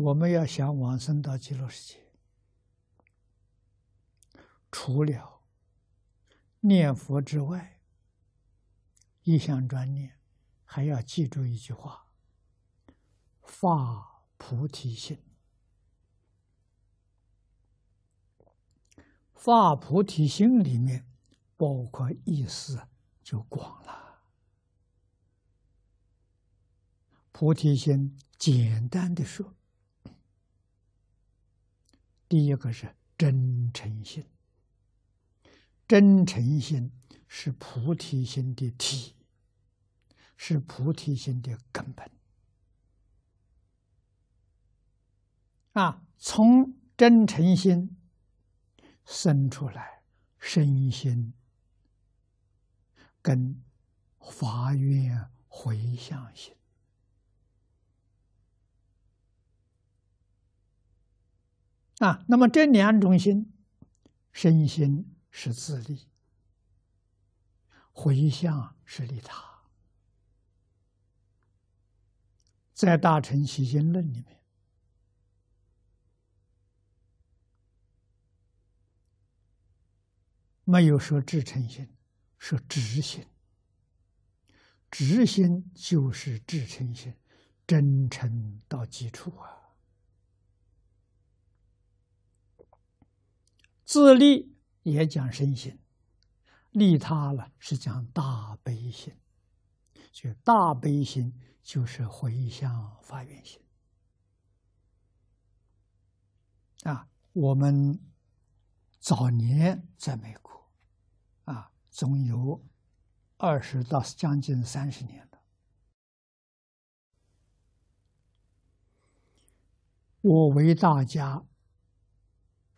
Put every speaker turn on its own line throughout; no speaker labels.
我们要想往生到极乐世界，除了念佛之外，一项专念，还要记住一句话：发菩提心。发菩提心里面，包括意思就广了。菩提心，简单的说。第一个是真诚心，真诚心是菩提心的体，是菩提心的根本。啊，从真诚心生出来，身心跟法愿回向心。啊，那么这两种心，身心是自利，回向是利他。在《大乘起心论》里面，没有说至诚心，说直心。直心就是至诚心，真诚到基础啊。自利也讲身心，利他了是讲大悲心，就大悲心就是回向发愿心啊。我们早年在美国啊，总有二十到将近三十年了，我为大家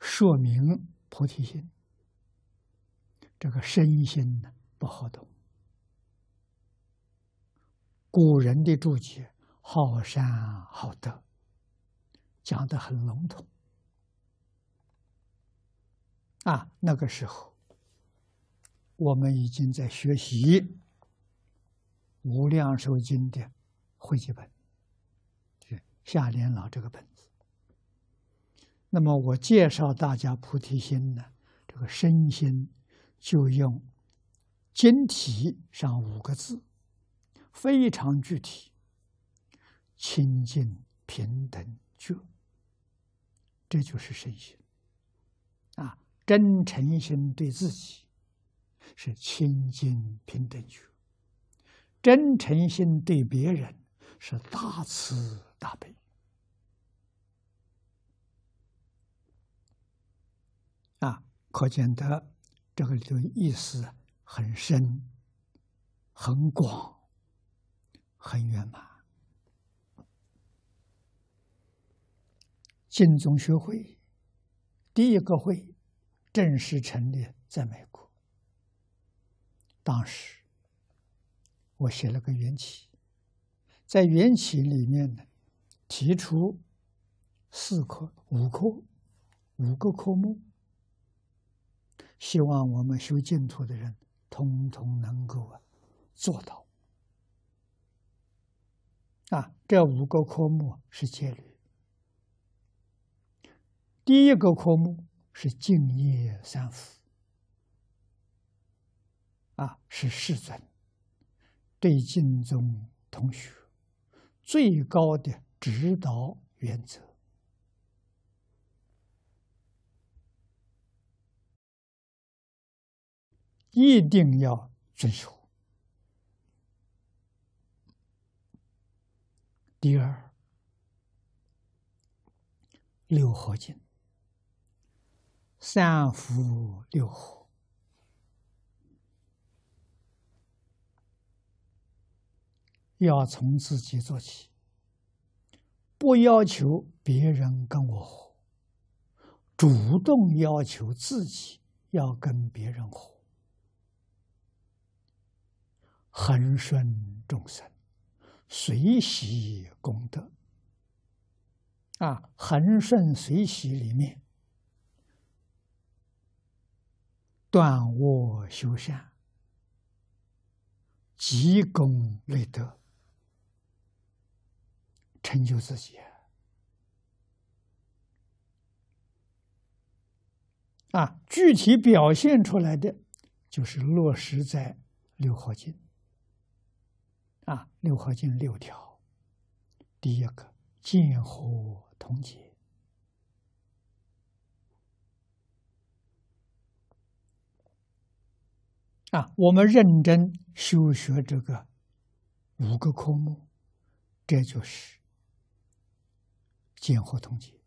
说明。菩提心，这个身心呢不好懂。古人的注解好善好德，讲的很笼统。啊，那个时候我们已经在学习《无量寿经》的汇集本，是夏莲老这个本。那么我介绍大家菩提心呢，这个身心就用经体上五个字，非常具体，清净平等觉，这就是身心。啊，真诚心对自己是清净平等觉，真诚心对别人是大慈大悲。啊，可见得这个里头意思很深、很广、很圆满。净宗学会第一个会正式成立在美国，当时我写了个缘起，在缘起里面呢，提出四科、五科、五个科目。希望我们修净土的人，通通能够啊做到。啊，这五个科目是戒律。第一个科目是敬业三福，啊，是世尊对净宗同学最高的指导原则。一定要遵守。第二，六合敬，三福六合，要从自己做起，不要求别人跟我活，主动要求自己要跟别人活。恒顺众生随喜功德。啊恒顺随喜里面断我修善积功累德成就自己啊。具体表现出来的就是落实在六号经。啊，六合经六条，第一个见火同解。啊，我们认真修学这个五个科目，这就是见火同解。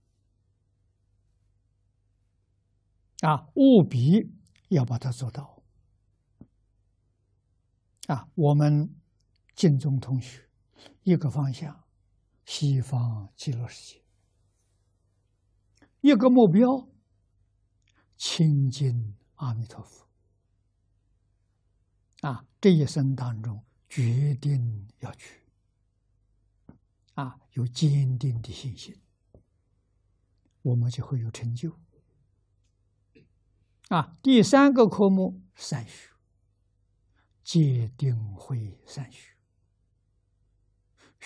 啊，务必要把它做到。啊，我们。晋中同学，一个方向，西方极乐世界；一个目标，亲近阿弥陀佛。啊，这一生当中，决定要去。啊，有坚定的信心，我们就会有成就。啊，第三个科目善学，戒定慧善学。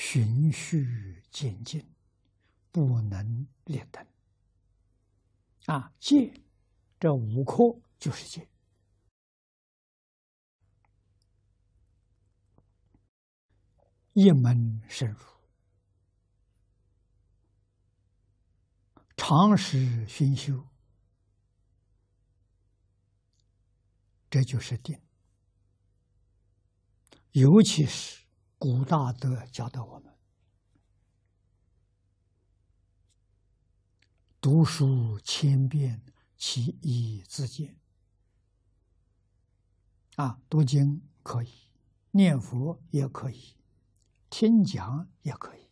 循序渐进，不能劣等。啊，戒这五科就是戒，一门深入，常识熏修，这就是定。尤其是。古大德教导我们：读书千遍，其义自见。啊，读经可以，念佛也可以，听讲也可以。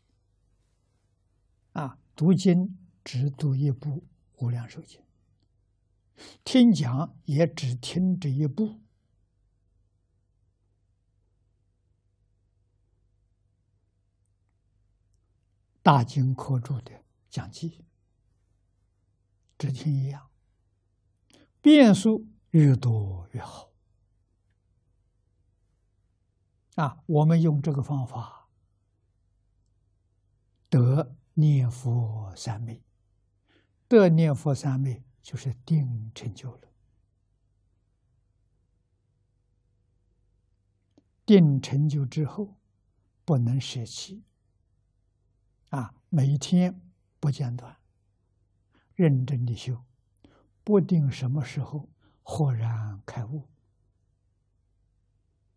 啊，读经只读一部《无量寿经》，听讲也只听这一部。大经科注的讲记，只听一样，变数越多越好。啊，我们用这个方法得念佛三昧，得念佛三昧就是定成就了。定成就之后，不能舍弃。啊，每天不间断，认真的修，不定什么时候豁然开悟。